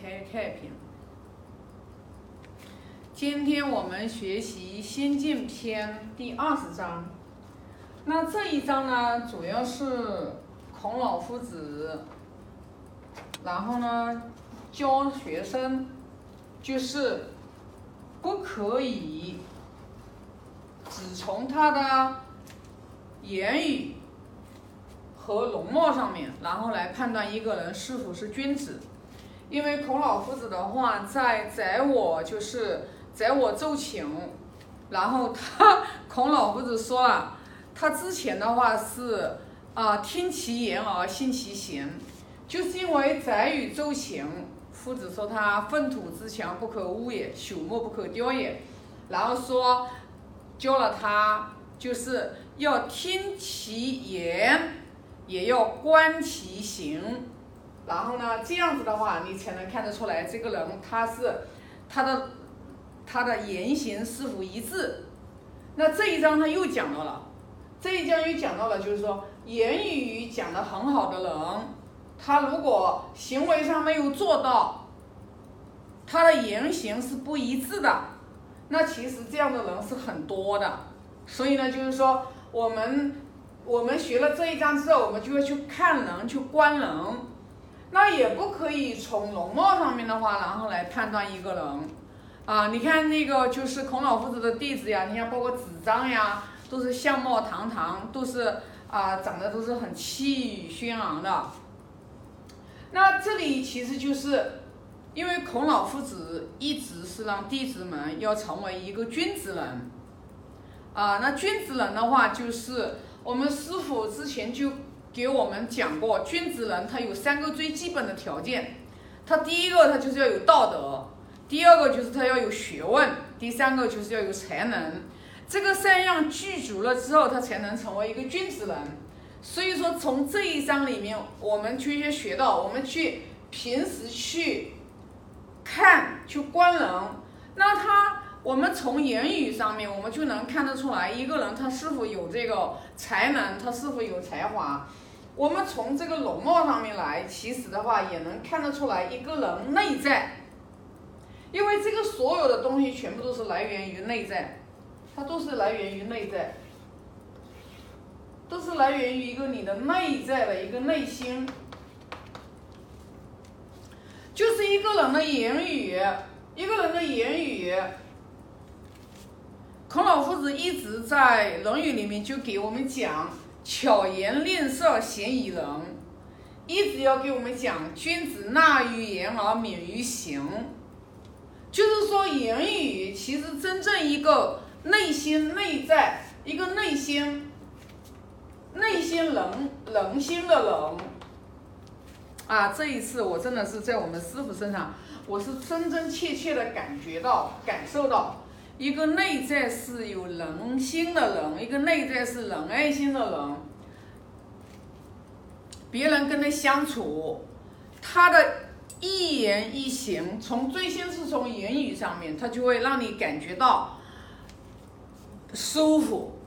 开太平。今天我们学习《先进篇》第二十章。那这一章呢，主要是孔老夫子，然后呢，教学生，就是不可以只从他的言语和容貌上面，然后来判断一个人是否是君子。因为孔老夫子的话，在载我就是载我奏请，然后他孔老夫子说啊，他之前的话是啊听其言而信其行，就是因为载与奏请，夫子说他粪土之强不可污也，朽木不可雕也，然后说教了他就是要听其言，也要观其行。然后呢，这样子的话，你才能看得出来这个人他是他的他的言行是否一致。那这一章他又讲到了，这一章又讲到了，就是说言语讲得很好的人，他如果行为上没有做到，他的言行是不一致的，那其实这样的人是很多的。所以呢，就是说我们我们学了这一章之后，我们就会去看人，去观人。那也不可以从容貌上面的话，然后来判断一个人，啊，你看那个就是孔老夫子的弟子呀，你看包括子张呀，都是相貌堂堂，都是啊长得都是很气宇轩昂的。那这里其实就是，因为孔老夫子一直是让弟子们要成为一个君子人，啊，那君子人的话就是我们师傅之前就。给我们讲过，君子人他有三个最基本的条件，他第一个他就是要有道德，第二个就是他要有学问，第三个就是要有才能。这个三样具足了之后，他才能成为一个君子人。所以说，从这一章里面，我们去学到，我们去平时去看、去观人，那他。我们从言语上面，我们就能看得出来一个人他是否有这个才能，他是否有才华。我们从这个容貌上面来，其实的话也能看得出来一个人内在。因为这个所有的东西全部都是来源于内在，它都是来源于内在，都是来源于一个你的内在的一个内心，就是一个人的言语，一个人的言语。孔老夫子一直在《论语》里面就给我们讲“巧言令色，鲜矣仁”，一直要给我们讲“君子纳于言而敏于行”。就是说，言语其实真正一个内心内在一个内心内心人人心的人啊！这一次我真的是在我们师傅身上，我是真真切切的感觉到、感受到。一个内在是有人心的人，一个内在是仁爱心的人，别人跟他相处，他的一言一行，从最先是从言语上面，他就会让你感觉到舒服，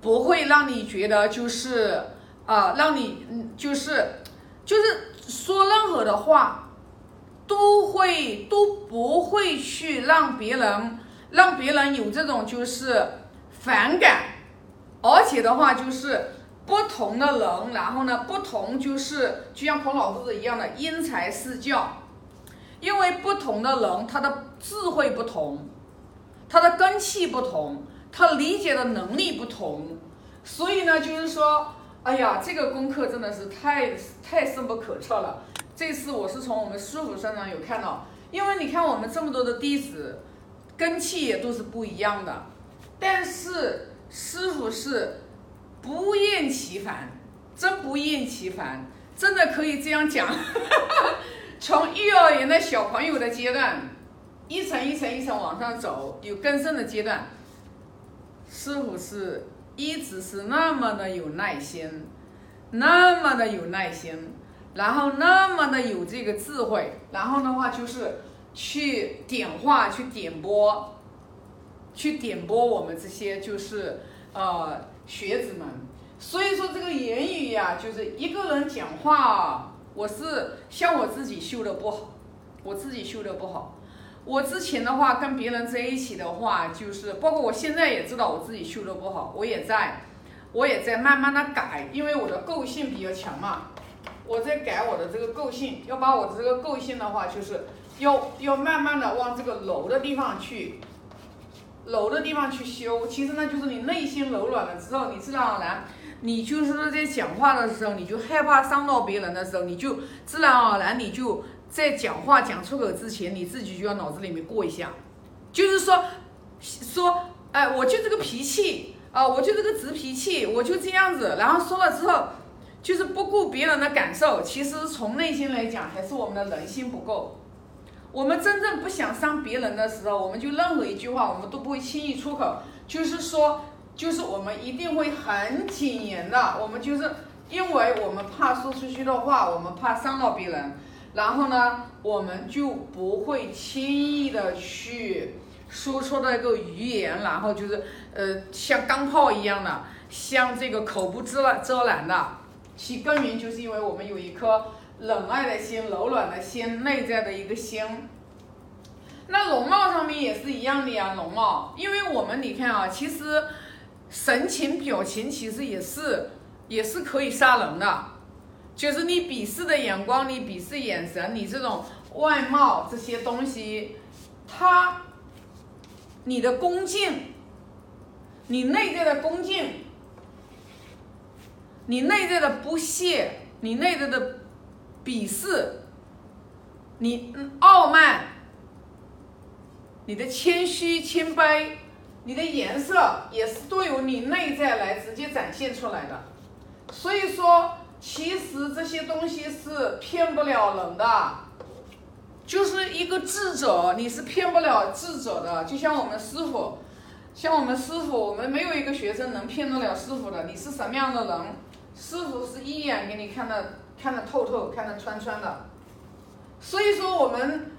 不会让你觉得就是啊，让你就是就是说任何的话，都会都不会去让别人。让别人有这种就是反感，而且的话就是不同的人，然后呢不同就是就像孔老夫子一样的因材施教，因为不同的人他的智慧不同，他的根气不同，他理解的能力不同，所以呢就是说，哎呀这个功课真的是太太深不可测了。这次我是从我们师傅身上有看到，因为你看我们这么多的弟子。根气也都是不一样的，但是师傅是不厌其烦，真不厌其烦，真的可以这样讲。从幼儿园的小朋友的阶段，一层一层一层往上走，有更深的阶段，师傅是一直是那么的有耐心，那么的有耐心，然后那么的有这个智慧，然后的话就是。去点化，去点播，去点播我们这些就是呃学子们。所以说这个言语呀，就是一个人讲话啊，我是像我自己修的不好，我自己修的不好。我之前的话跟别人在一起的话，就是包括我现在也知道我自己修的不好，我也在，我也在慢慢的改，因为我的个性比较强嘛，我在改我的这个个性，要把我的这个个性的话，就是要要慢慢的往这个柔的地方去，柔的地方去修。其实呢，就是你内心柔软了之后，你自然而然，你就是在讲话的时候，你就害怕伤到别人的时候，你就自然而然你就。在讲话讲出口之前，你自己就要脑子里面过一下，就是说，说，哎，我就这个脾气啊，我就这个直脾气，我就这样子。然后说了之后，就是不顾别人的感受。其实从内心来讲，还是我们的人心不够。我们真正不想伤别人的时候，我们就任何一句话，我们都不会轻易出口。就是说，就是我们一定会很谨言的。我们就是因为我们怕说出去的话，我们怕伤到别人。然后呢，我们就不会轻易的去说出那个语言，然后就是呃像钢炮一样的，像这个口不遮遮拦的。其根源就是因为我们有一颗冷爱的心、柔软的心、内在的一个心。那容貌上面也是一样的呀，容貌，因为我们你看啊，其实神情表情其实也是也是可以杀人的。就是你鄙视的眼光，你鄙视眼神，你这种外貌这些东西，他，你的恭敬，你内在的恭敬，你内在的不屑，你内在的鄙视，你傲慢，你的谦虚谦卑，你的颜色也是都由你内在来直接展现出来的，所以说。其实这些东西是骗不了人的，就是一个智者，你是骗不了智者的。就像我们师傅，像我们师傅，我们没有一个学生能骗得了师傅的。你是什么样的人，师傅是一眼给你看的，看得透透，看得穿穿的。所以说，我们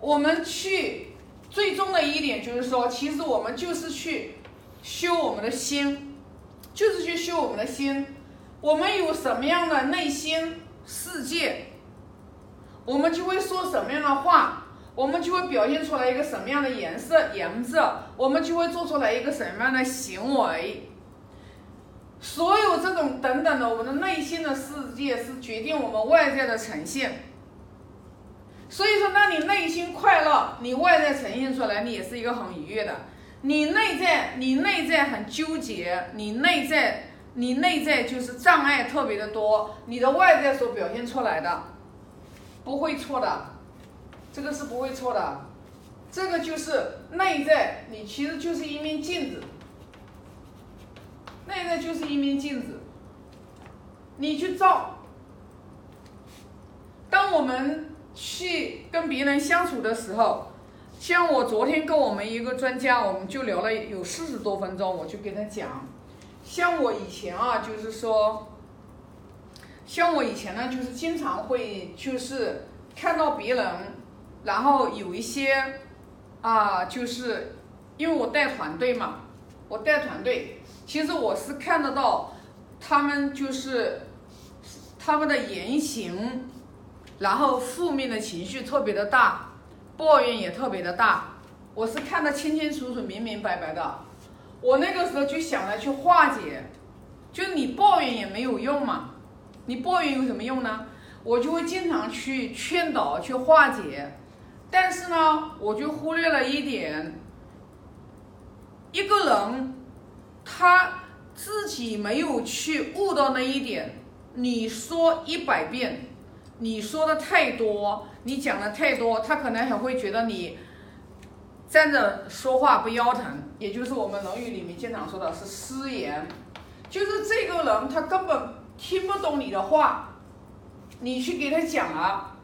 我们去最终的一点就是说，其实我们就是去修我们的心，就是去修我们的心。我们有什么样的内心世界，我们就会说什么样的话，我们就会表现出来一个什么样的颜色颜色，我们就会做出来一个什么样的行为。所有这种等等的，我们的内心的世界是决定我们外在的呈现。所以说，当你内心快乐，你外在呈现出来，你也是一个很愉悦的。你内在，你内在很纠结，你内在。你内在就是障碍特别的多，你的外在所表现出来的不会错的，这个是不会错的，这个就是内在，你其实就是一面镜子，内在就是一面镜子，你去照。当我们去跟别人相处的时候，像我昨天跟我们一个专家，我们就聊了有四十多分钟，我就跟他讲。像我以前啊，就是说，像我以前呢，就是经常会就是看到别人，然后有一些啊，就是因为我带团队嘛，我带团队，其实我是看得到他们就是他们的言行，然后负面的情绪特别的大，抱怨也特别的大，我是看得清清楚楚、明明白白的。我那个时候就想着去化解，就你抱怨也没有用嘛，你抱怨有什么用呢？我就会经常去劝导、去化解，但是呢，我就忽略了一点，一个人他自己没有去悟到那一点，你说一百遍，你说的太多，你讲的太多，他可能还会觉得你。站着说话不腰疼，也就是我们《论语》里面经常说的是失言，就是这个人他根本听不懂你的话，你去给他讲了，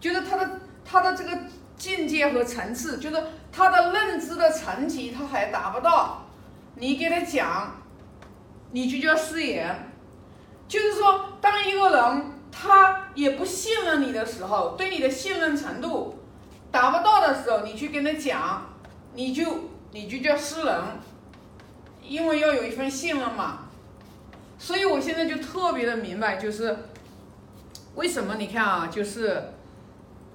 就是他的他的这个境界和层次，就是他的认知的层级他还达不到，你给他讲，你就叫失言，就是说当一个人他也不信任你的时候，对你的信任程度。达不到的时候，你去跟他讲，你就你就叫失人，因为要有一份信任嘛。所以我现在就特别的明白，就是为什么你看啊，就是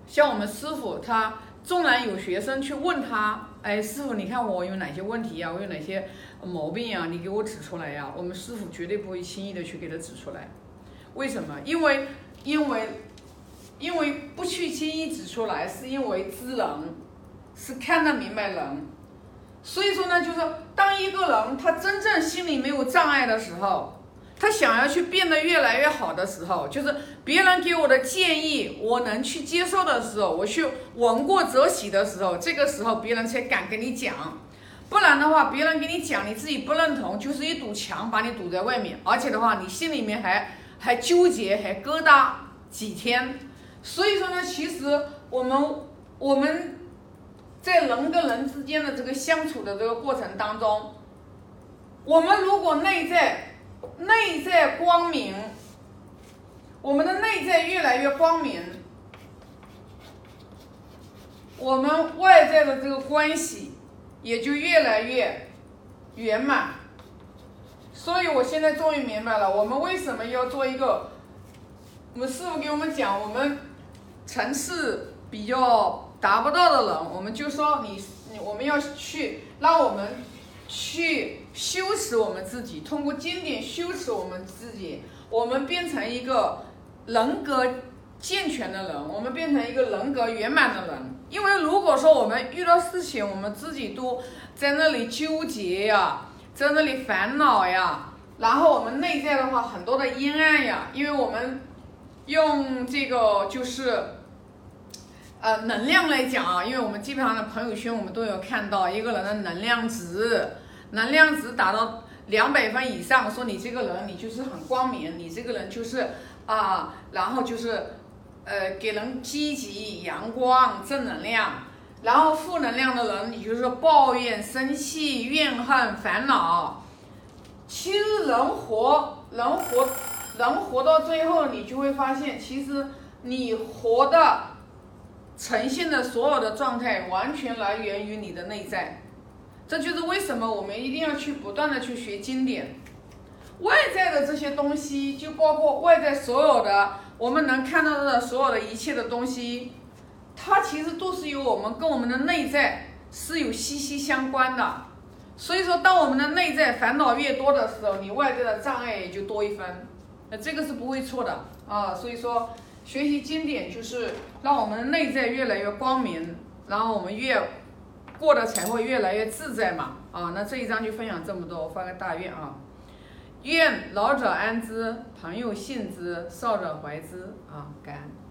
像我们师傅，他纵然有学生去问他，哎，师傅，你看我有哪些问题呀？我有哪些毛病呀？你给我指出来呀？我们师傅绝对不会轻易的去给他指出来。为什么？因为，因为，因为不去轻易指出来，是因为知人，是看得明白人。所以说呢，就是当一个人他真正心里没有障碍的时候，他想要去变得越来越好的时候，就是别人给我的建议我能去接受的时候，我去闻过则喜的时候，这个时候别人才敢跟你讲。不然的话，别人给你讲你自己不认同，就是一堵墙把你堵在外面，而且的话你心里面还还纠结还疙瘩几天。所以说呢，其实我们我们。在人跟人之间的这个相处的这个过程当中，我们如果内在内在光明，我们的内在越来越光明，我们外在的这个关系也就越来越圆满。所以我现在终于明白了，我们为什么要做一个，我们师傅给我们讲，我们层次比较。达不到的人，我们就说你，你我们要去让我们去修持我们自己，通过经典修持我们自己，我们变成一个人格健全的人，我们变成一个人格圆满的人。因为如果说我们遇到事情，我们自己都在那里纠结呀，在那里烦恼呀，然后我们内在的话很多的阴暗呀，因为我们用这个就是。呃，能量来讲啊，因为我们基本上的朋友圈，我们都有看到一个人的能量值，能量值达到两百分以上，说你这个人你就是很光明，你这个人就是啊，然后就是呃给人积极、阳光、正能量，然后负能量的人，你就是抱怨、生气、怨恨、烦恼。其实人活，人活，人活到最后，你就会发现，其实你活的。呈现的所有的状态完全来源于你的内在，这就是为什么我们一定要去不断的去学经典。外在的这些东西，就包括外在所有的我们能看到的所有的一切的东西，它其实都是由我们跟我们的内在是有息息相关的。所以说，当我们的内在烦恼越多的时候，你外在的障碍也就多一分。那这个是不会错的啊。所以说。学习经典就是让我们内在越来越光明，然后我们越过得才会越来越自在嘛。啊，那这一章就分享这么多，我发个大愿啊，愿老者安之，朋友信之，少者怀之啊，感恩。